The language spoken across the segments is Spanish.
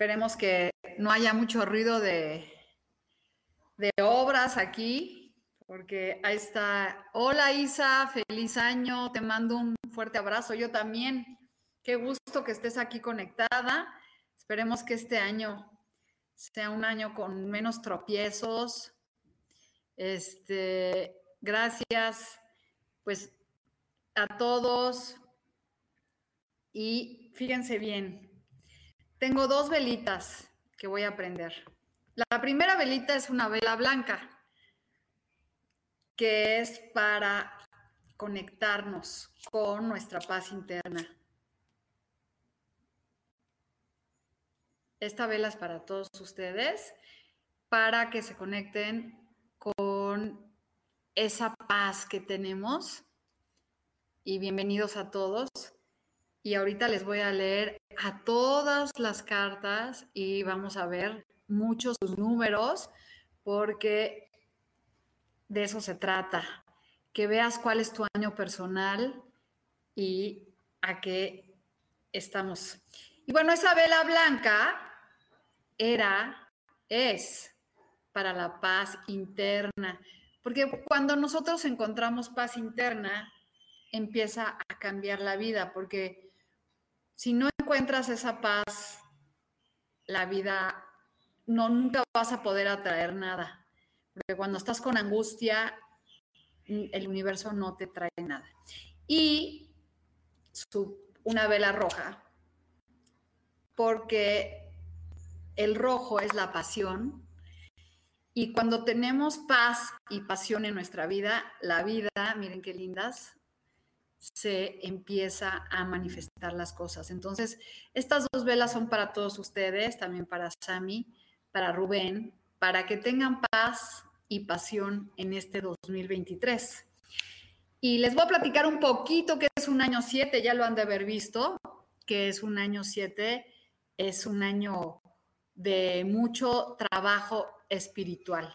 Esperemos que no haya mucho ruido de, de obras aquí, porque ahí está. Hola Isa, feliz año, te mando un fuerte abrazo. Yo también. Qué gusto que estés aquí conectada. Esperemos que este año sea un año con menos tropiezos. Este, gracias, pues, a todos. Y fíjense bien, tengo dos velitas que voy a prender. La primera velita es una vela blanca, que es para conectarnos con nuestra paz interna. Esta vela es para todos ustedes, para que se conecten con esa paz que tenemos. Y bienvenidos a todos. Y ahorita les voy a leer a todas las cartas y vamos a ver muchos números porque de eso se trata. Que veas cuál es tu año personal y a qué estamos. Y bueno, esa vela blanca era, es para la paz interna, porque cuando nosotros encontramos paz interna, empieza a cambiar la vida, porque si no encuentras esa paz, la vida no nunca vas a poder atraer nada. Porque cuando estás con angustia, el universo no te trae nada. Y una vela roja, porque el rojo es la pasión. Y cuando tenemos paz y pasión en nuestra vida, la vida, miren qué lindas, se empieza a manifestar las cosas. Entonces, estas dos velas son para todos ustedes, también para Sami, para Rubén, para que tengan paz y pasión en este 2023. Y les voy a platicar un poquito qué es un año 7, ya lo han de haber visto, que es un año 7, es un año de mucho trabajo espiritual.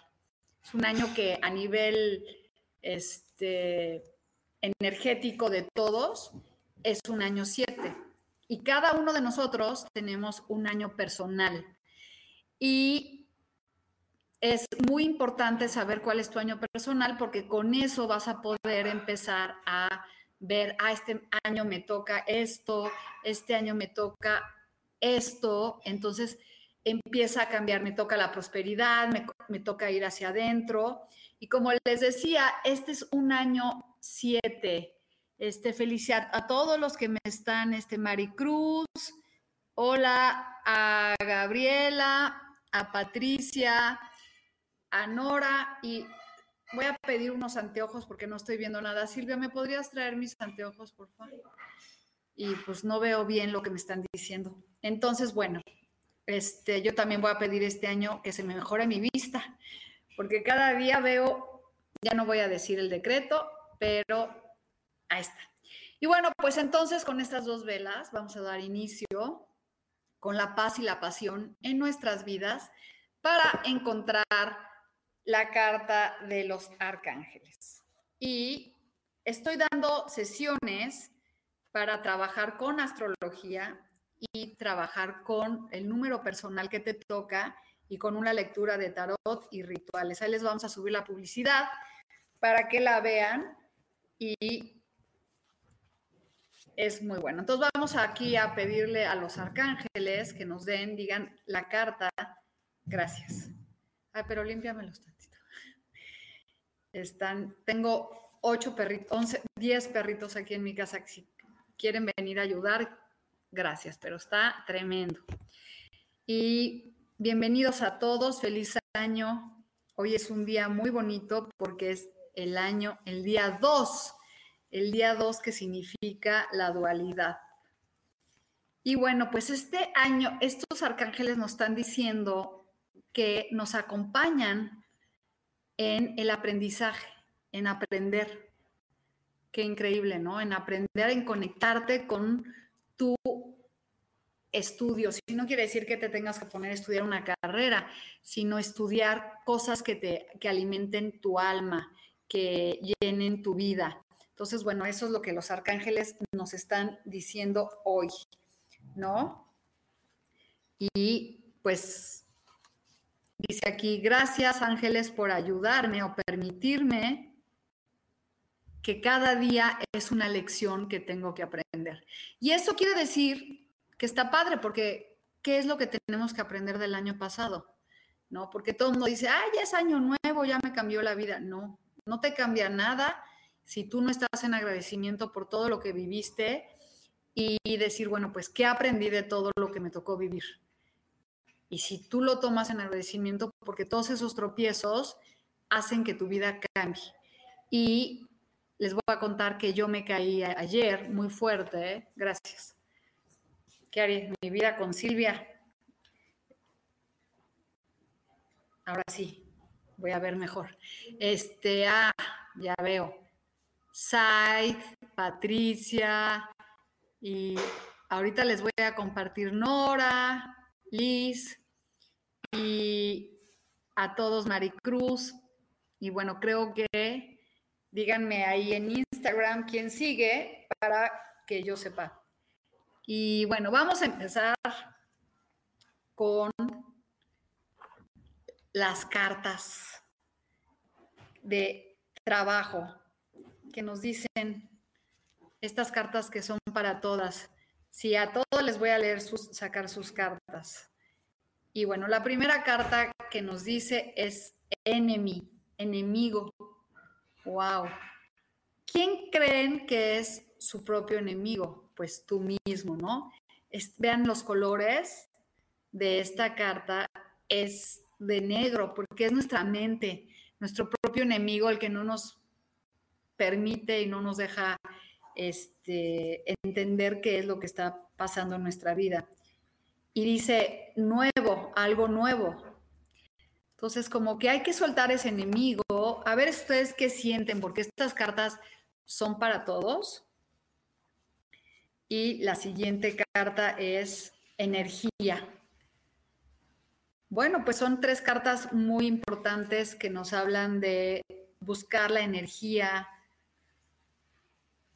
Es un año que a nivel este, energético de todos es un año 7. Y cada uno de nosotros tenemos un año personal. Y es muy importante saber cuál es tu año personal porque con eso vas a poder empezar a ver, ah, este año me toca esto, este año me toca esto. Entonces empieza a cambiar, me toca la prosperidad, me, toca ir hacia adentro. Y como les decía, este es un año siete. Este, felicidad a todos los que me están, este, Maricruz, hola a Gabriela, a Patricia, a Nora y voy a pedir unos anteojos porque no estoy viendo nada. Silvia, ¿me podrías traer mis anteojos, por favor? Y pues no veo bien lo que me están diciendo. Entonces, bueno, este, yo también voy a pedir este año que se me mejore mi vista, porque cada día veo, ya no voy a decir el decreto, pero ahí está. Y bueno, pues entonces con estas dos velas vamos a dar inicio con la paz y la pasión en nuestras vidas para encontrar la carta de los arcángeles. Y estoy dando sesiones para trabajar con astrología y trabajar con el número personal que te toca y con una lectura de tarot y rituales. Ahí les vamos a subir la publicidad para que la vean y es muy bueno. Entonces vamos aquí a pedirle a los arcángeles que nos den, digan la carta. Gracias. Ay, pero límpiamelos tantito. Están, tengo ocho perritos, once, diez perritos aquí en mi casa que si quieren venir a ayudar, gracias, pero está tremendo. Y bienvenidos a todos, feliz año. Hoy es un día muy bonito porque es el año, el día 2 el día 2 que significa la dualidad. Y bueno, pues este año estos arcángeles nos están diciendo que nos acompañan en el aprendizaje, en aprender. Qué increíble, ¿no? En aprender, en conectarte con tu estudio. Si no quiere decir que te tengas que poner a estudiar una carrera, sino estudiar cosas que te que alimenten tu alma, que llenen tu vida. Entonces, bueno, eso es lo que los arcángeles nos están diciendo hoy, ¿no? Y pues dice aquí, gracias ángeles por ayudarme o permitirme que cada día es una lección que tengo que aprender. Y eso quiere decir que está padre, porque ¿qué es lo que tenemos que aprender del año pasado? ¿No? Porque todo el mundo dice, ay, ya es año nuevo, ya me cambió la vida. No, no te cambia nada si tú no estás en agradecimiento por todo lo que viviste y decir, bueno, pues, ¿qué aprendí de todo lo que me tocó vivir? Y si tú lo tomas en agradecimiento, porque todos esos tropiezos hacen que tu vida cambie. Y les voy a contar que yo me caí ayer muy fuerte, gracias. ¿Qué haré? Mi vida con Silvia. Ahora sí, voy a ver mejor. Este, ah, ya veo. Said, Patricia, y ahorita les voy a compartir Nora, Liz y a todos Maricruz. Y bueno, creo que díganme ahí en Instagram quién sigue para que yo sepa. Y bueno, vamos a empezar con las cartas de trabajo que nos dicen estas cartas que son para todas. Sí, a todos les voy a leer sus, sacar sus cartas. Y bueno, la primera carta que nos dice es enemy, enemigo. Wow. ¿Quién creen que es su propio enemigo? Pues tú mismo, ¿no? vean los colores de esta carta. Es de negro porque es nuestra mente, nuestro propio enemigo, el que no nos permite y no nos deja este, entender qué es lo que está pasando en nuestra vida. Y dice, nuevo, algo nuevo. Entonces, como que hay que soltar ese enemigo. A ver ustedes qué sienten, porque estas cartas son para todos. Y la siguiente carta es energía. Bueno, pues son tres cartas muy importantes que nos hablan de buscar la energía,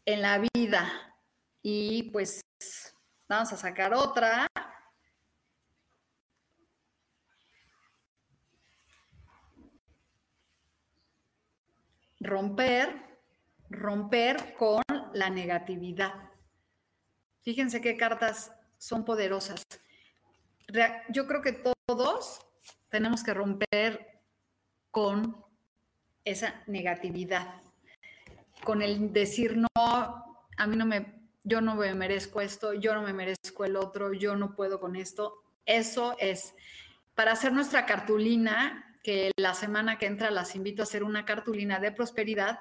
en la vida. Y pues vamos a sacar otra. Romper, romper con la negatividad. Fíjense qué cartas son poderosas. Yo creo que todos tenemos que romper con esa negatividad con el decir no, a mí no me, yo no me merezco esto, yo no me merezco el otro, yo no puedo con esto. Eso es para hacer nuestra cartulina, que la semana que entra las invito a hacer una cartulina de prosperidad,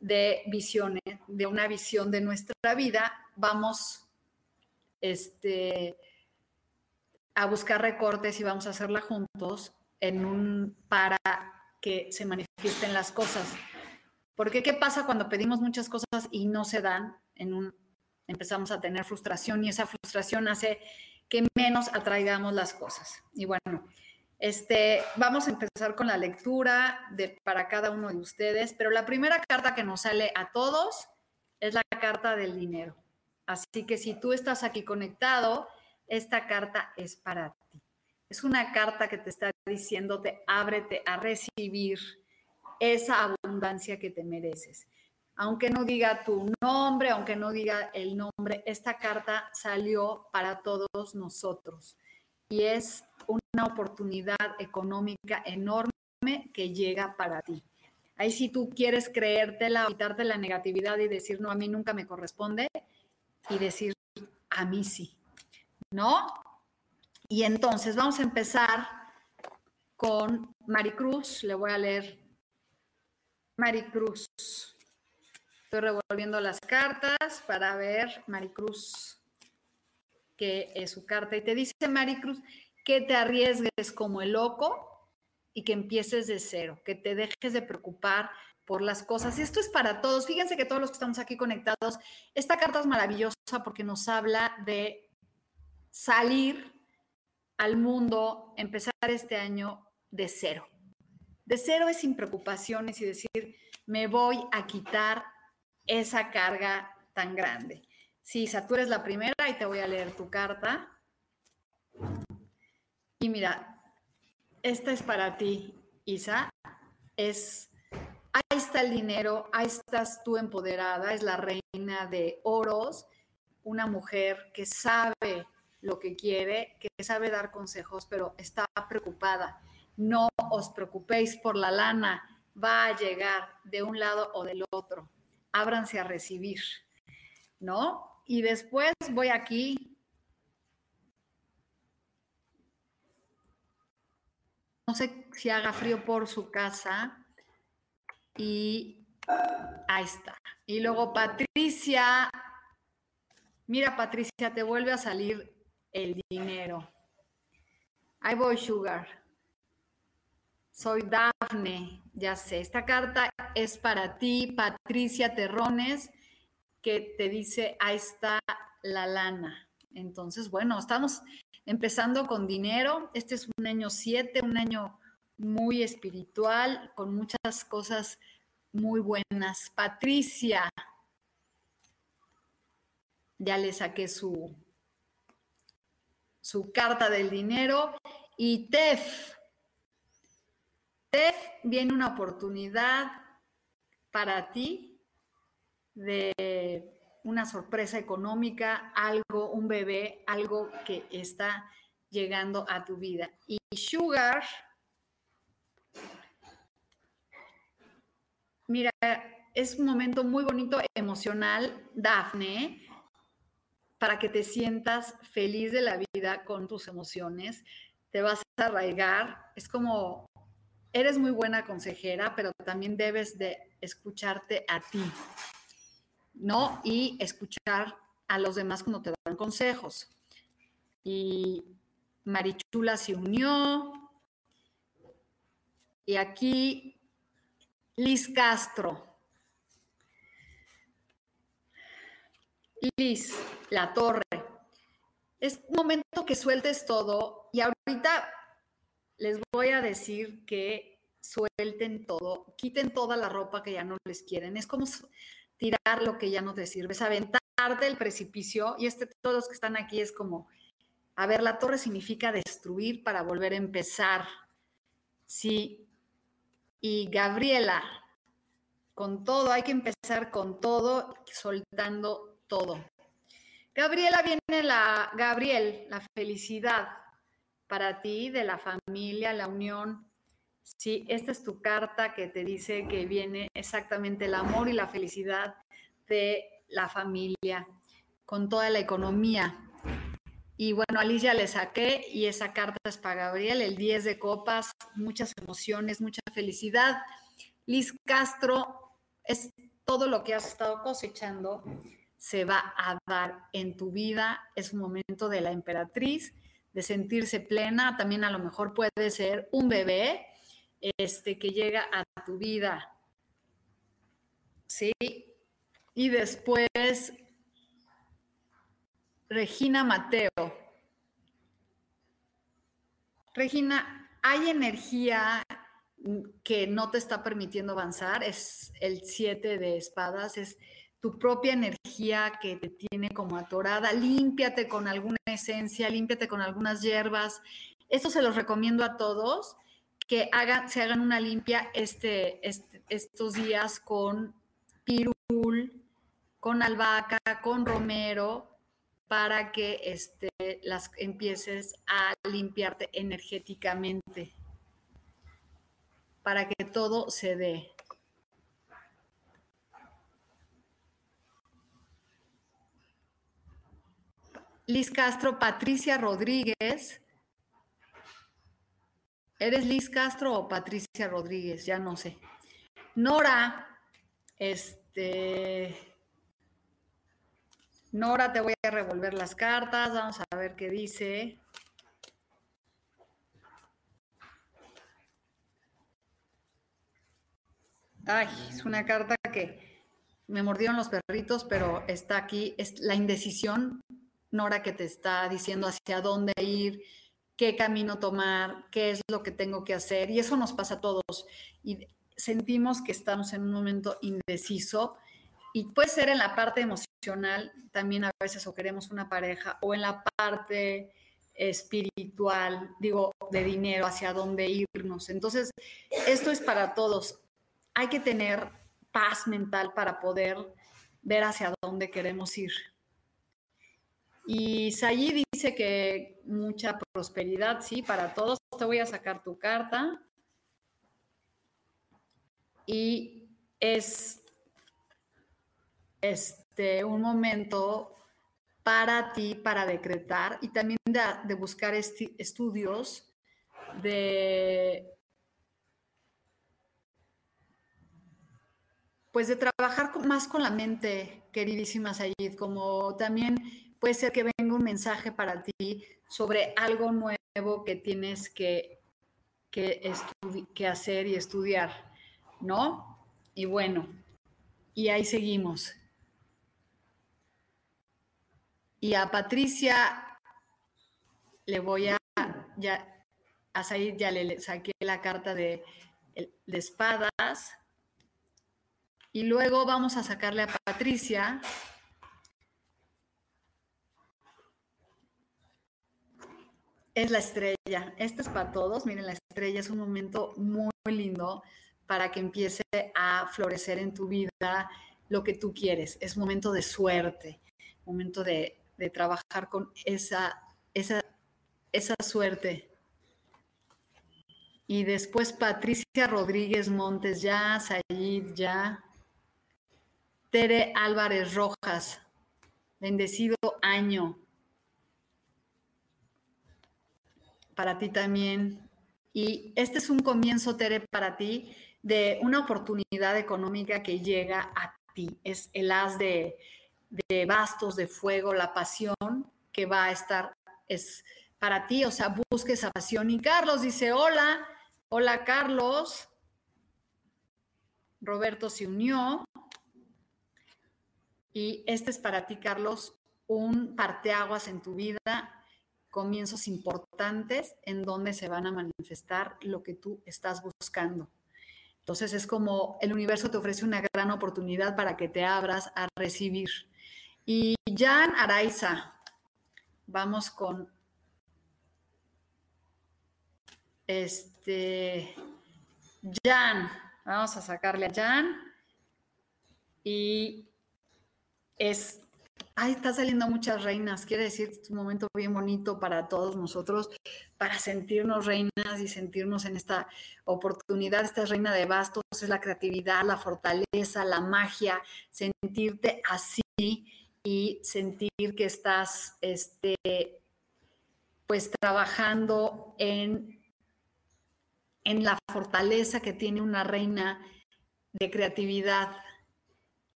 de visiones, de una visión de nuestra vida. Vamos este, a buscar recortes y vamos a hacerla juntos en un para que se manifiesten las cosas. Porque ¿qué pasa cuando pedimos muchas cosas y no se dan? En un, empezamos a tener frustración y esa frustración hace que menos atraigamos las cosas. Y bueno, este, vamos a empezar con la lectura para cada uno de ustedes, pero la primera carta que nos sale a todos es la carta del dinero. Así que si tú estás aquí conectado, esta carta es para ti. Es una carta que te está diciéndote, ábrete a recibir esa abundancia que te mereces. aunque no diga tu nombre, aunque no diga el nombre, esta carta salió para todos nosotros y es una oportunidad económica enorme que llega para ti. Ahí si tú quieres creértela, quitarte la negatividad y decir, no, a mí nunca me corresponde, y decir, a mí sí, ¿no? Y entonces vamos a empezar con Maricruz, le voy a leer Maricruz. Estoy revolviendo las cartas para ver Maricruz, que es su carta. Y te dice Maricruz que te arriesgues como el loco y que empieces de cero, que te dejes de preocupar por las cosas. Y esto es para todos. Fíjense que todos los que estamos aquí conectados, esta carta es maravillosa porque nos habla de salir al mundo, empezar este año de cero. De cero es sin preocupaciones y decir, me voy a quitar esa carga tan grande. Sí, Isa, tú eres la primera y te voy a leer tu carta. Y mira, esta es para ti, Isa. Es, ahí está el dinero, ahí estás tú empoderada, es la reina de oros, una mujer que sabe lo que quiere, que sabe dar consejos, pero está preocupada. No os preocupéis por la lana, va a llegar de un lado o del otro. Ábranse a recibir, ¿no? Y después voy aquí no sé si haga frío por su casa. Y ahí está. Y luego Patricia, mira Patricia, te vuelve a salir el dinero. Ahí voy, Sugar. Soy Dafne, ya sé. Esta carta es para ti, Patricia Terrones, que te dice, ahí está la lana. Entonces, bueno, estamos empezando con dinero. Este es un año 7, un año muy espiritual, con muchas cosas muy buenas. Patricia, ya le saqué su, su carta del dinero. Y Tef, Tef, viene una oportunidad para ti de una sorpresa económica, algo, un bebé, algo que está llegando a tu vida. Y Sugar, mira, es un momento muy bonito, emocional, Dafne, para que te sientas feliz de la vida con tus emociones, te vas a arraigar, es como, eres muy buena consejera, pero también debes de escucharte a ti. ¿No? Y escuchar a los demás cuando te dan consejos. Y Marichula se unió. Y aquí Liz Castro. Liz, la torre. Es momento que sueltes todo y ahorita les voy a decir que suelten todo, quiten toda la ropa que ya no les quieren. Es como tirar lo que ya no te sirve, es aventarte el precipicio. Y este, todos los que están aquí es como, a ver, la torre significa destruir para volver a empezar. Sí. Y Gabriela, con todo, hay que empezar con todo, soltando todo. Gabriela viene la, Gabriel, la felicidad para ti, de la familia, la unión, Sí, esta es tu carta que te dice que viene exactamente el amor y la felicidad de la familia con toda la economía. Y bueno, Alicia le saqué y esa carta es para Gabriel, el 10 de copas, muchas emociones, mucha felicidad. Liz Castro, es todo lo que has estado cosechando se va a dar en tu vida. Es un momento de la emperatriz, de sentirse plena. También a lo mejor puede ser un bebé este, que llega a tu vida. ¿Sí? Y después, Regina Mateo. Regina, hay energía que no te está permitiendo avanzar, es el siete de espadas, es tu propia energía que te tiene como atorada. Límpiate con alguna esencia, límpiate con algunas hierbas. Esto se los recomiendo a todos que hagan, se hagan una limpia este, este, estos días con pirul, con albahaca, con romero, para que este, las empieces a limpiarte energéticamente, para que todo se dé. Liz Castro, Patricia Rodríguez. ¿Eres Liz Castro o Patricia Rodríguez? Ya no sé. Nora, este. Nora, te voy a revolver las cartas. Vamos a ver qué dice. Ay, es una carta que me mordieron los perritos, pero está aquí. Es la indecisión Nora que te está diciendo hacia dónde ir, qué camino tomar, qué es lo que tengo que hacer. Y eso nos pasa a todos. Y sentimos que estamos en un momento indeciso. Y puede ser en la parte emocional, también a veces o queremos una pareja, o en la parte espiritual, digo, de dinero, hacia dónde irnos. Entonces, esto es para todos. Hay que tener paz mental para poder ver hacia dónde queremos ir. Y Sayid dice que mucha prosperidad, sí, para todos. Te voy a sacar tu carta. Y es este, un momento para ti, para decretar y también de, buscar estudios de pues de trabajar más con la mente, queridísima Sayid, como también puede ser que un mensaje para ti sobre algo nuevo que tienes que, que, que hacer y estudiar, ¿no? Y bueno, y ahí seguimos. Y a Patricia le voy a, ya, a salir, ya le saqué la carta de, de espadas. Y luego vamos a sacarle a Patricia es la estrella. Esta es para todos. Miren, la estrella es un momento muy, lindo para que empiece a florecer en tu vida lo que tú quieres. Es momento de suerte, momento de, trabajar con esa, esa, esa suerte. Y después Patricia Rodríguez Montes, ya, Sayid, ya. Tere Álvarez Rojas, bendecido año. Para ti también. Y este es un comienzo, Tere, para ti de una oportunidad económica que llega a ti. Es el haz de, bastos, de fuego, la pasión que va a estar, es para ti, o sea, busque esa pasión. Y Carlos dice, hola, hola Carlos. Roberto se unió. Y este es para ti, Carlos, un parteaguas en tu vida comienzos importantes en donde se van a manifestar lo que tú estás buscando. Entonces es como el universo te ofrece una gran oportunidad para que te abras a recibir. Y Jan Araiza, vamos con este Jan, vamos a sacarle a Jan y es ay, está saliendo muchas reinas, quiere decir que es un momento bien bonito para todos nosotros, para sentirnos reinas y sentirnos en esta oportunidad. Esta reina de bastos es la creatividad, la fortaleza, la magia, sentirte así y sentir que estás, este, pues trabajando en, en la fortaleza que tiene una reina de creatividad.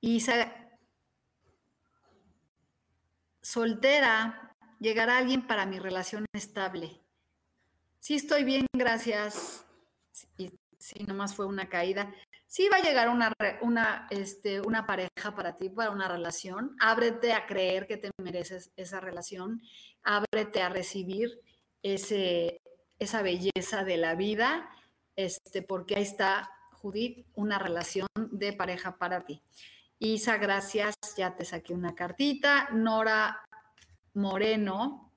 Y soltera, llegará alguien para mi relación estable. Sí estoy bien, gracias. Y sí, nomás fue una caída. Sí va a llegar una, una, este, una pareja para ti, para una relación. Ábrete a creer que te mereces esa relación. Ábrete a recibir ese, esa belleza de la vida, este, porque ahí está, Judith, una relación de pareja para ti. Isa, gracias, ya te saqué una cartita. Nora Moreno.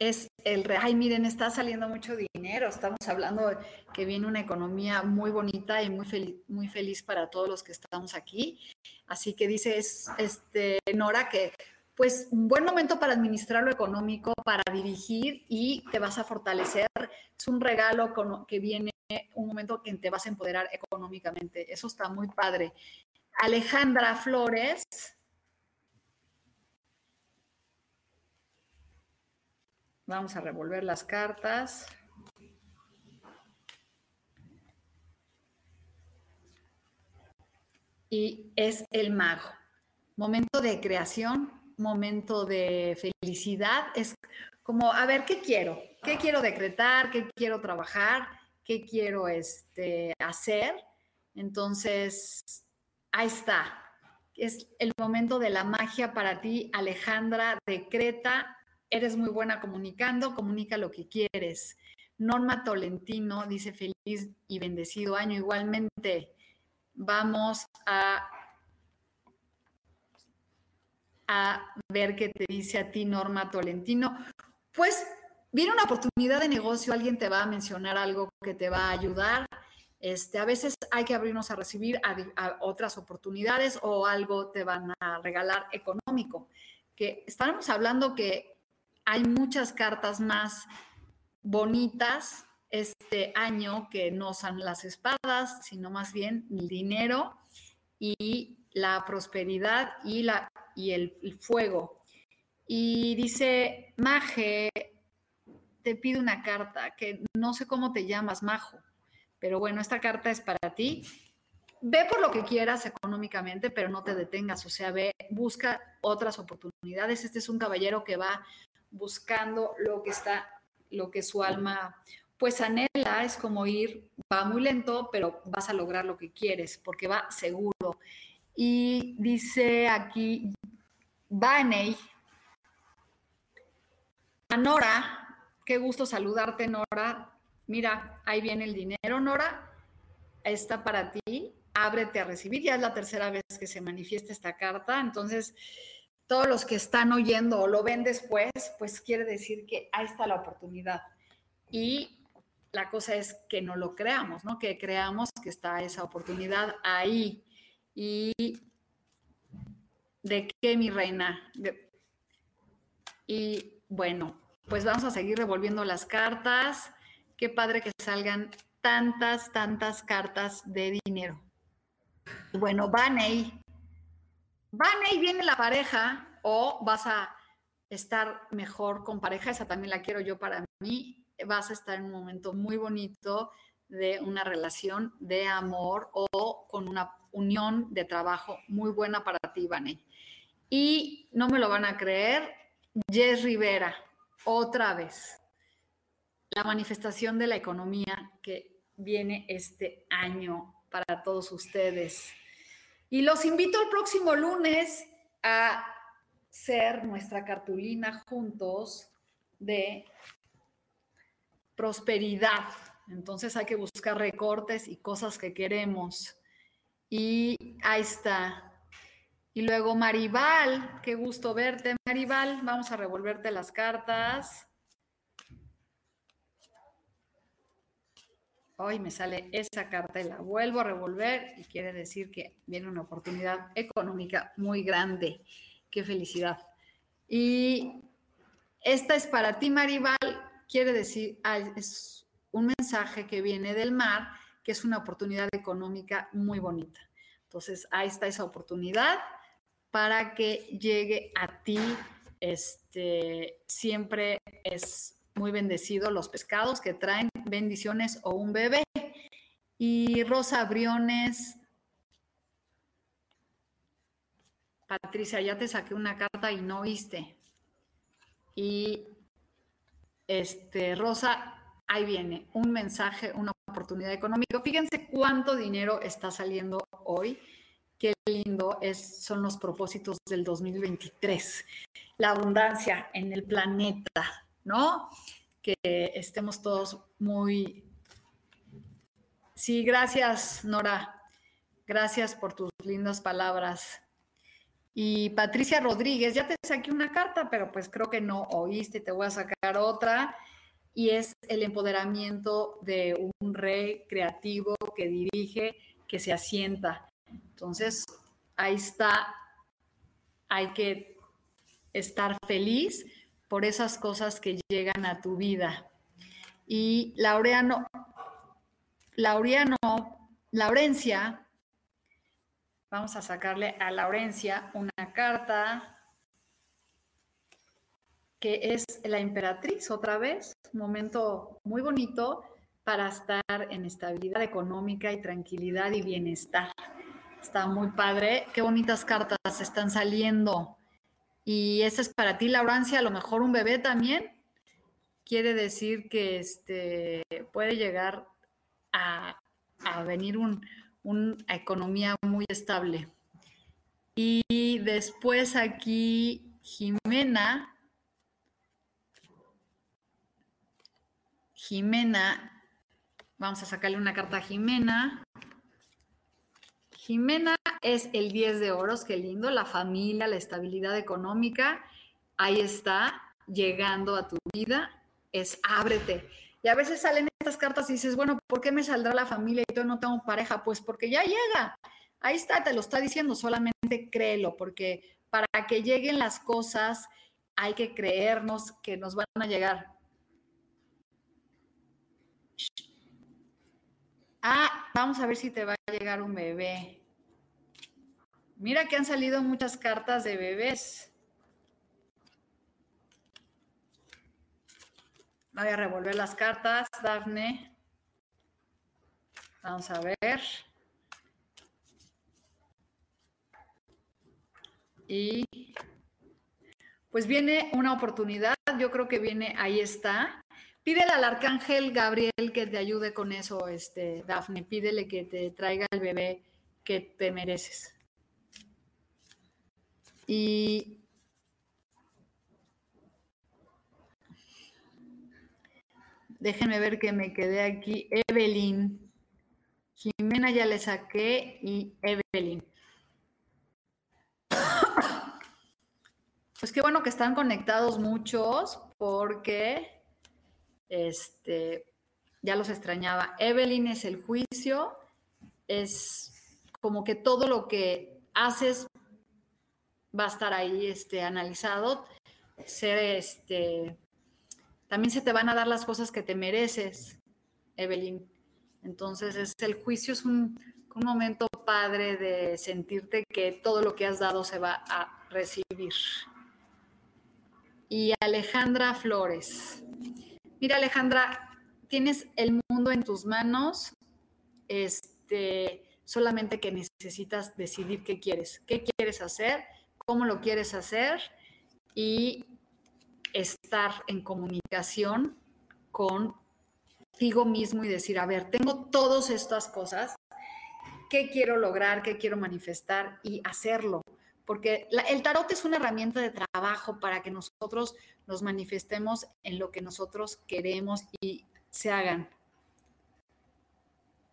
Es el, ay, miren, está saliendo mucho dinero, estamos hablando que viene una economía muy bonita y muy feliz, muy feliz para todos los que estamos aquí. Así que dice este, Nora que pues un buen momento para administrar lo económico, para dirigir y te vas a fortalecer. Es un regalo que viene, un momento que te vas a empoderar económicamente. Eso está muy padre. Alejandra Flores. Vamos a revolver las cartas. Y es el mago. Momento de creación, momento de felicidad. Es como, a ver, ¿qué quiero? ¿Qué quiero decretar? ¿Qué quiero trabajar? ¿Qué quiero este, hacer? Entonces, ahí está. Es el momento de la magia para ti, Alejandra. Decreta, eres muy buena comunicando, comunica lo que quieres. Norma Tolentino dice feliz y bendecido año igualmente. Vamos a a ver qué te dice a ti Norma Tolentino. Pues viene una oportunidad de negocio, alguien te va a mencionar algo que te va a ayudar. Este, a veces hay que abrirnos a recibir otras oportunidades o algo te van a regalar económico. Que estábamos hablando que hay muchas cartas más bonitas este año que no son las espadas, sino más bien el dinero y la prosperidad y la y el, fuego. Y dice, Maje, te pido una carta, que no sé cómo te llamas, Majo, pero bueno, esta carta es para ti. Ve por lo que quieras económicamente, pero no te detengas, o sea, ve, busca otras oportunidades. Este es un caballero que va buscando lo que está, lo que su alma pues anhela, es como ir, va muy lento, pero vas a lograr lo que quieres, porque va seguro. Y dice aquí Baney, a Nora, qué gusto saludarte, Nora. Mira, ahí viene el dinero, Nora. Está para ti. Ábrete a recibir. Ya es la tercera vez que se manifiesta esta carta. Entonces, todos los que están oyendo o lo ven después, pues quiere decir que ahí está la oportunidad. Y la cosa es que no lo creamos, ¿no? Que creamos que está esa oportunidad ahí. Y ¿De qué, mi reina? Y bueno, pues vamos a seguir revolviendo las cartas. Qué padre que salgan tantas, tantas cartas de dinero. Bueno, Baney. Baney viene la pareja o vas a estar mejor con pareja. Esa también la quiero yo para mí. Vas a estar en un momento muy bonito de una relación de amor o con una unión de trabajo muy buena para ti, Baney. Y no me lo van a creer, Jess Rivera, otra vez, la manifestación de la economía que viene este año para todos ustedes. Y los invito el próximo lunes a ser nuestra cartulina juntos de prosperidad. Entonces hay que buscar recortes y cosas que queremos. Y ahí está, y luego Maribal, qué gusto verte, Maribal. Vamos a revolverte las cartas. Hoy me sale esa carta la vuelvo a revolver y quiere decir que viene una oportunidad económica muy grande. Qué felicidad. Y esta es para ti, Maribal. Quiere decir, ah, es un mensaje que viene del mar, que es una oportunidad económica muy bonita. Entonces, ahí está esa oportunidad para que llegue a ti. Este, siempre es muy bendecido los pescados que traen bendiciones o un bebé. Y Rosa Briones, Patricia, ya te saqué una carta y no viste. Y este, Rosa, ahí viene un mensaje, una oportunidad económica. Fíjense cuánto dinero está saliendo hoy qué lindo son los propósitos del 2023. La abundancia en el planeta, ¿no? Que estemos todos muy... Sí, gracias, Nora. Gracias por tus lindas palabras. Y Patricia Rodríguez, ya te saqué una carta, pero pues creo que no oíste, te voy a sacar otra. Y es el empoderamiento de un rey creativo que dirige, que se asienta. Entonces, ahí está, hay que estar feliz por esas cosas que llegan a tu vida. Y Laureano, Laureano, Laurencia, vamos a sacarle a Laurencia una carta que es la emperatriz otra vez, un momento muy bonito para estar en estabilidad económica y tranquilidad y bienestar. Está muy padre, qué bonitas cartas están saliendo. Y esa es para ti, Laurencia, a lo mejor un bebé también. Quiere decir que este, puede llegar a, venir una economía muy estable. Y después aquí Jimena. Jimena, vamos a sacarle una carta a Jimena. Jimena es el 10 de oros, qué lindo, la familia, la estabilidad económica, ahí está, llegando a tu vida, es ábrete. Y a veces salen estas cartas y dices, bueno, ¿por qué me saldrá la familia y yo no tengo pareja? Pues porque ya llega. Ahí está, te lo está diciendo, solamente créelo, porque para que lleguen las cosas hay que creernos que nos van a llegar. Ah, vamos a ver si te va a llegar un bebé. Mira que han salido muchas cartas de bebés. Voy a revolver las cartas, Dafne. Vamos a ver. Y pues viene una oportunidad, yo creo que viene, ahí está. Pídele al arcángel Gabriel que te ayude con eso, este, Dafne. Pídele que te traiga el bebé que te mereces. Y déjenme ver que me quedé aquí. Evelyn. Jimena ya le saqué y Evelyn. Pues qué bueno que están conectados muchos porque este ya los extrañaba. Evelyn es el juicio, es como que todo lo que haces va a estar ahí este, analizado. Ser, este, también se te van a dar las cosas que te mereces, Evelyn. Entonces, es, el juicio es un, un momento padre de sentirte que todo lo que has dado se va a recibir. Y Alejandra Flores. Mira, Alejandra, tienes el mundo en tus manos. Este, solamente que necesitas decidir qué quieres, qué quieres hacer cómo lo quieres hacer y estar en comunicación contigo mismo y decir, a ver, tengo todas estas cosas, ¿qué quiero lograr? ¿Qué quiero manifestar? Y hacerlo. Porque el tarot es una herramienta de trabajo para que nosotros nos manifestemos en lo que nosotros queremos y se hagan.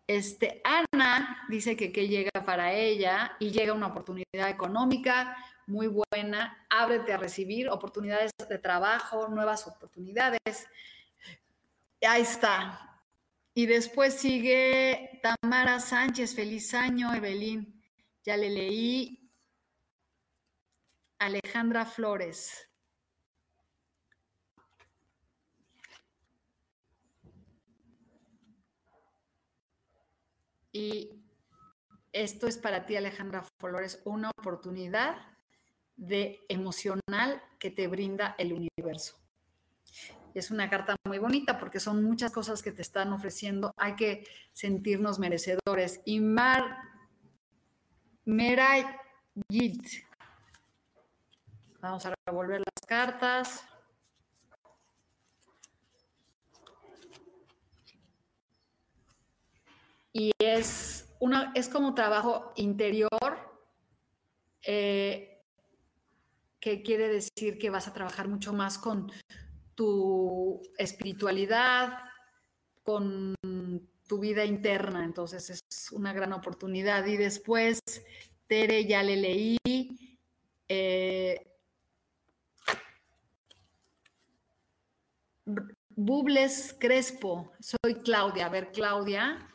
Este, Ana dice que, que llega para ella y llega una oportunidad económica, muy buena, ábrete a recibir oportunidades de trabajo, nuevas oportunidades. Ahí está. Y después sigue Tamara Sánchez, feliz año, Evelyn. Ya le leí. Alejandra Flores. Y esto es para ti, Alejandra Flores, una oportunidad de emocional que te brinda el universo. Es una carta muy bonita porque son muchas cosas que te están ofreciendo. Hay que sentirnos merecedores. Y Mar Merayit. Vamos a revolver las cartas. Y es, una, es como trabajo interior. Eh, que quiere decir que vas a trabajar mucho más con tu espiritualidad, con tu vida interna. Entonces es una gran oportunidad. Y después, Tere, ya le leí. Eh, Bubles Crespo, soy Claudia. A ver, Claudia.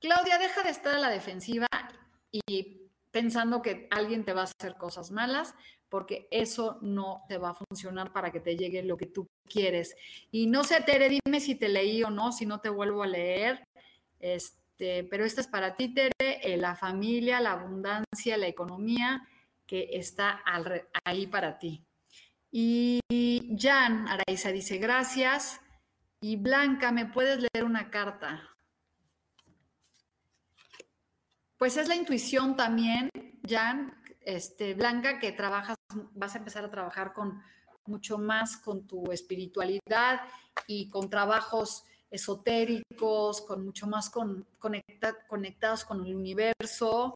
Claudia, deja de estar a la defensiva y pensando que alguien te va a hacer cosas malas, porque eso no te va a funcionar para que te llegue lo que tú quieres. Y no sé, Tere, dime si te leí o no, si no te vuelvo a leer. Este, pero esta es para ti, Tere, eh, la familia, la abundancia, la economía que está ahí para ti. Y Jan Araiza dice, gracias. Y Blanca, ¿me puedes leer una carta? Pues es la intuición también, Jan, este, Blanca, que trabajas, vas a empezar a trabajar con mucho más con tu espiritualidad y con trabajos esotéricos, con mucho más con, conectados con el universo.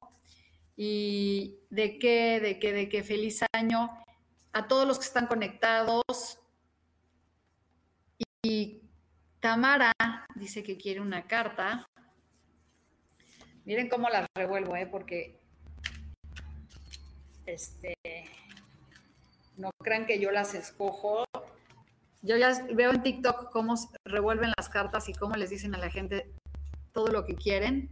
Y de qué, de qué, de qué feliz año a todos los que están conectados. Y Tamara dice que quiere una carta. Miren cómo las revuelvo, ¿eh? porque este, no crean que yo las escojo. Yo ya veo en TikTok cómo revuelven las cartas y cómo les dicen a la gente todo lo que quieren.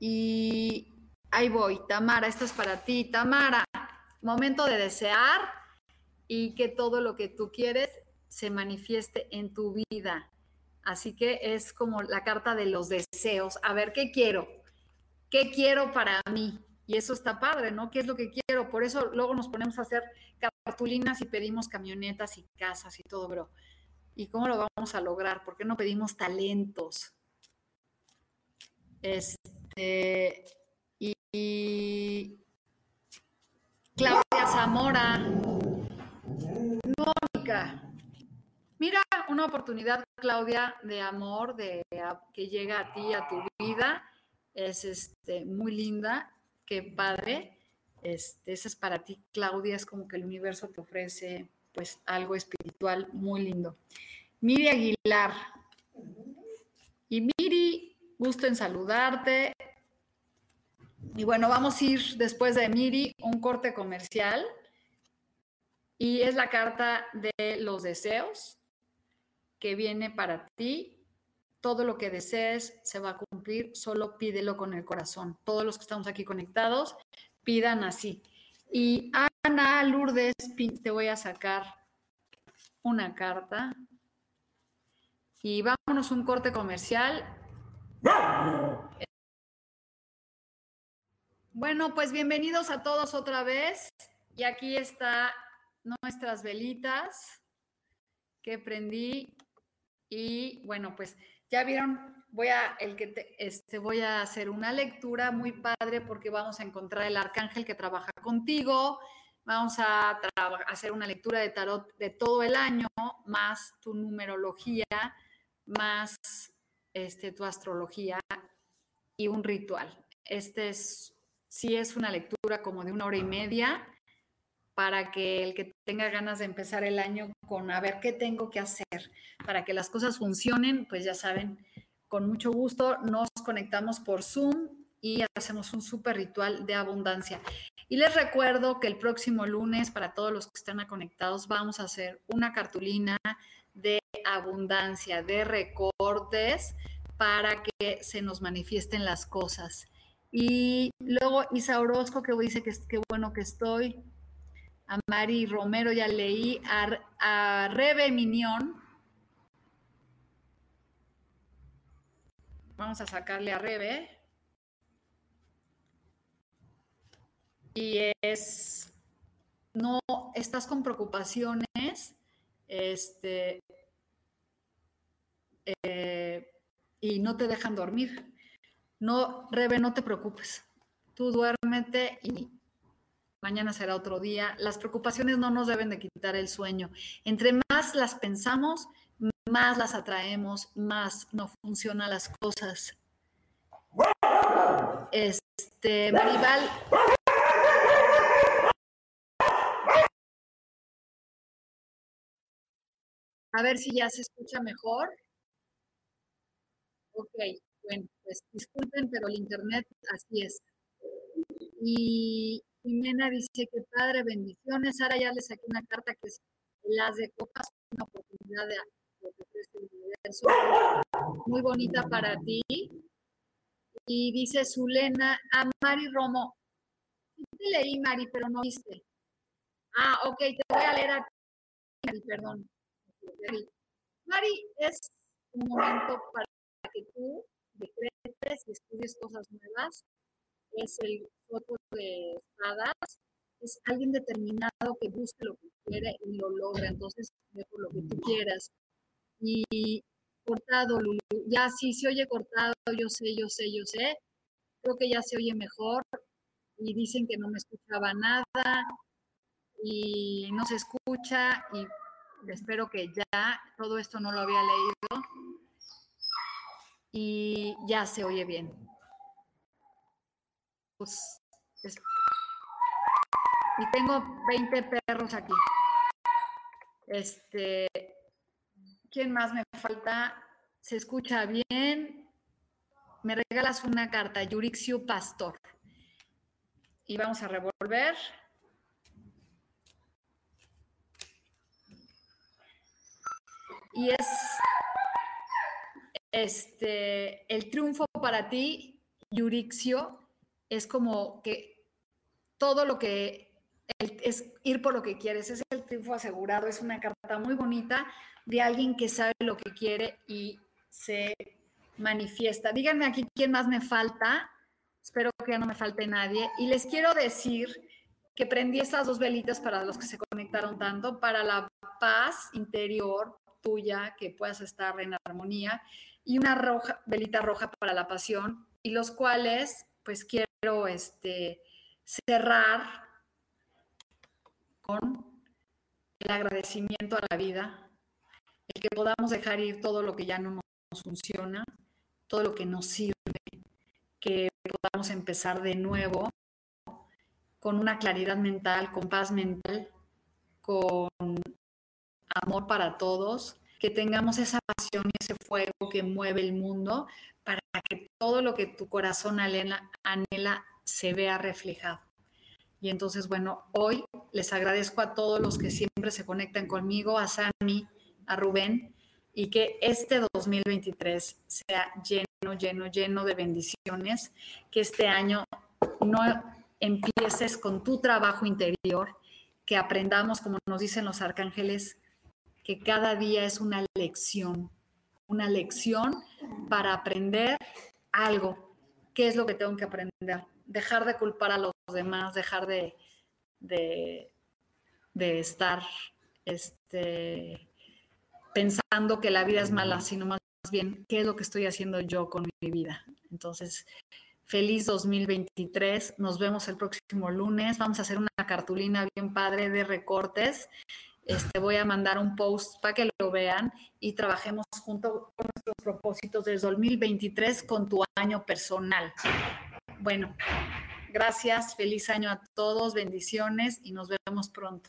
Y ahí voy, Tamara, esto es para ti. Tamara, momento de desear y que todo lo que tú quieres se manifieste en tu vida. Así que es como la carta de los deseos. A ver, ¿qué quiero? ¿Qué quiero para mí? Y eso está padre, ¿no? ¿Qué es lo que quiero? Por eso luego nos ponemos a hacer cartulinas y pedimos camionetas y casas y todo, bro. ¿Y cómo lo vamos a lograr? ¿Por qué no pedimos talentos? Este, y Claudia Zamora, Mónica. Mira, una oportunidad, Claudia, de amor, de que llega a ti, a tu vida. Es este, muy linda qué padre. Este, esa es para ti, Claudia, es como que el universo te ofrece pues algo espiritual muy lindo. Miri Aguilar. Y Miri, gusto en saludarte. Y bueno, vamos a ir después de Miri, un corte comercial. Y es la carta de los deseos que viene para ti todo lo que desees se va a cumplir, solo pídelo con el corazón. Todos los que estamos aquí conectados, pidan así. Y Ana Lourdes, te voy a sacar una carta. Y vámonos un corte comercial. Bueno, pues bienvenidos a todos otra vez. Y aquí está nuestras velitas que prendí. Y bueno, pues ya vieron, voy a, el que este, voy a hacer una lectura muy padre porque vamos a encontrar el arcángel que trabaja contigo. Vamos a hacer una lectura de tarot de todo el año, más tu numerología, más este, tu astrología y un ritual. Este es, sí es una lectura como de una hora y media para que el que tenga ganas de empezar el año con a ver qué tengo que hacer para que las cosas funcionen, pues ya saben, con mucho gusto nos conectamos por Zoom y hacemos un súper ritual de abundancia. Y les recuerdo que el próximo lunes, para todos los que están conectados, vamos a hacer una cartulina de abundancia, de recortes, para que se nos manifiesten las cosas. Y luego Isa Orozco, que dice que qué bueno que estoy a Mari Romero ya leí, a, Rebe Minión. Vamos a sacarle a Rebe. Y es, no, estás con preocupaciones, este, eh, y no te dejan dormir. No, Rebe, no te preocupes. Tú duérmete y mañana será otro día. Las preocupaciones no nos deben de quitar el sueño. Entre más las pensamos, más las atraemos, más no funcionan las cosas. Este, Maribal. A ver si ya se escucha mejor. Ok, bueno, pues disculpen, pero el internet así es. Y Jimena dice que padre, bendiciones. Sara ya le saqué una carta que es las de copas, una oportunidad de, el universo muy bonita para ti. Y dice Zulena, a Mari Romo, te leí Mari, pero no viste. Ah, ok, te voy a leer a Mari, perdón. Mari, es un momento para que tú decretes y estudies cosas nuevas. Es el foto de espadas. Es alguien determinado que busque lo que quiere y lo logra. Entonces, dejo lo que tú quieras. Y cortado, Lulu. Ya sí se oye cortado, yo sé, yo sé, yo sé. Creo que ya se oye mejor. Y dicen que no me escuchaba nada y no se escucha y espero que ya todo esto no lo había leído y ya se oye bien. Pues, y tengo 20 perros aquí. Este, ¿quién más me falta? ¿Se escucha bien? Me regalas una carta, Yurixio Pastor. Y vamos a revolver. Y es este, el triunfo para ti, Yurixio, es como que todo lo que es ir por lo que quieres, es el triunfo asegurado, es una carta muy bonita de alguien que sabe lo que quiere y se manifiesta. Díganme aquí quién más me falta, espero que ya no me falte nadie, y les quiero decir que prendí estas dos velitas para los que se conectaron tanto, para la paz interior tuya, que puedas estar en armonía, y una roja, velita roja para la pasión, y los cuales, pues quiero este, cerrar con el agradecimiento a la vida, el que podamos dejar ir todo lo que ya no nos funciona, todo lo que nos sirve, que podamos empezar de nuevo con una claridad mental, con paz mental, con amor para todos que tengamos esa pasión y ese fuego que mueve el mundo para que todo lo que tu corazón anhela, se vea reflejado. Y entonces, bueno, hoy les agradezco a todos los que siempre se conectan conmigo, a Sami, a Rubén, y que este 2023 sea lleno, lleno, lleno de bendiciones, que este año no empieces con tu trabajo interior, que aprendamos, como nos dicen los arcángeles, que cada día es una lección, una lección para aprender algo. ¿Qué es lo que tengo que aprender? Dejar de culpar a los demás, dejar de, de, estar este, pensando que la vida es mala, sino más bien qué es lo que estoy haciendo yo con mi vida. Entonces, feliz 2023. Nos vemos el próximo lunes. Vamos a hacer una cartulina bien padre de recortes este, voy a mandar un post para que lo vean y trabajemos junto con nuestros propósitos del 2023 con tu año personal. Bueno, gracias, feliz año a todos, bendiciones y nos vemos pronto.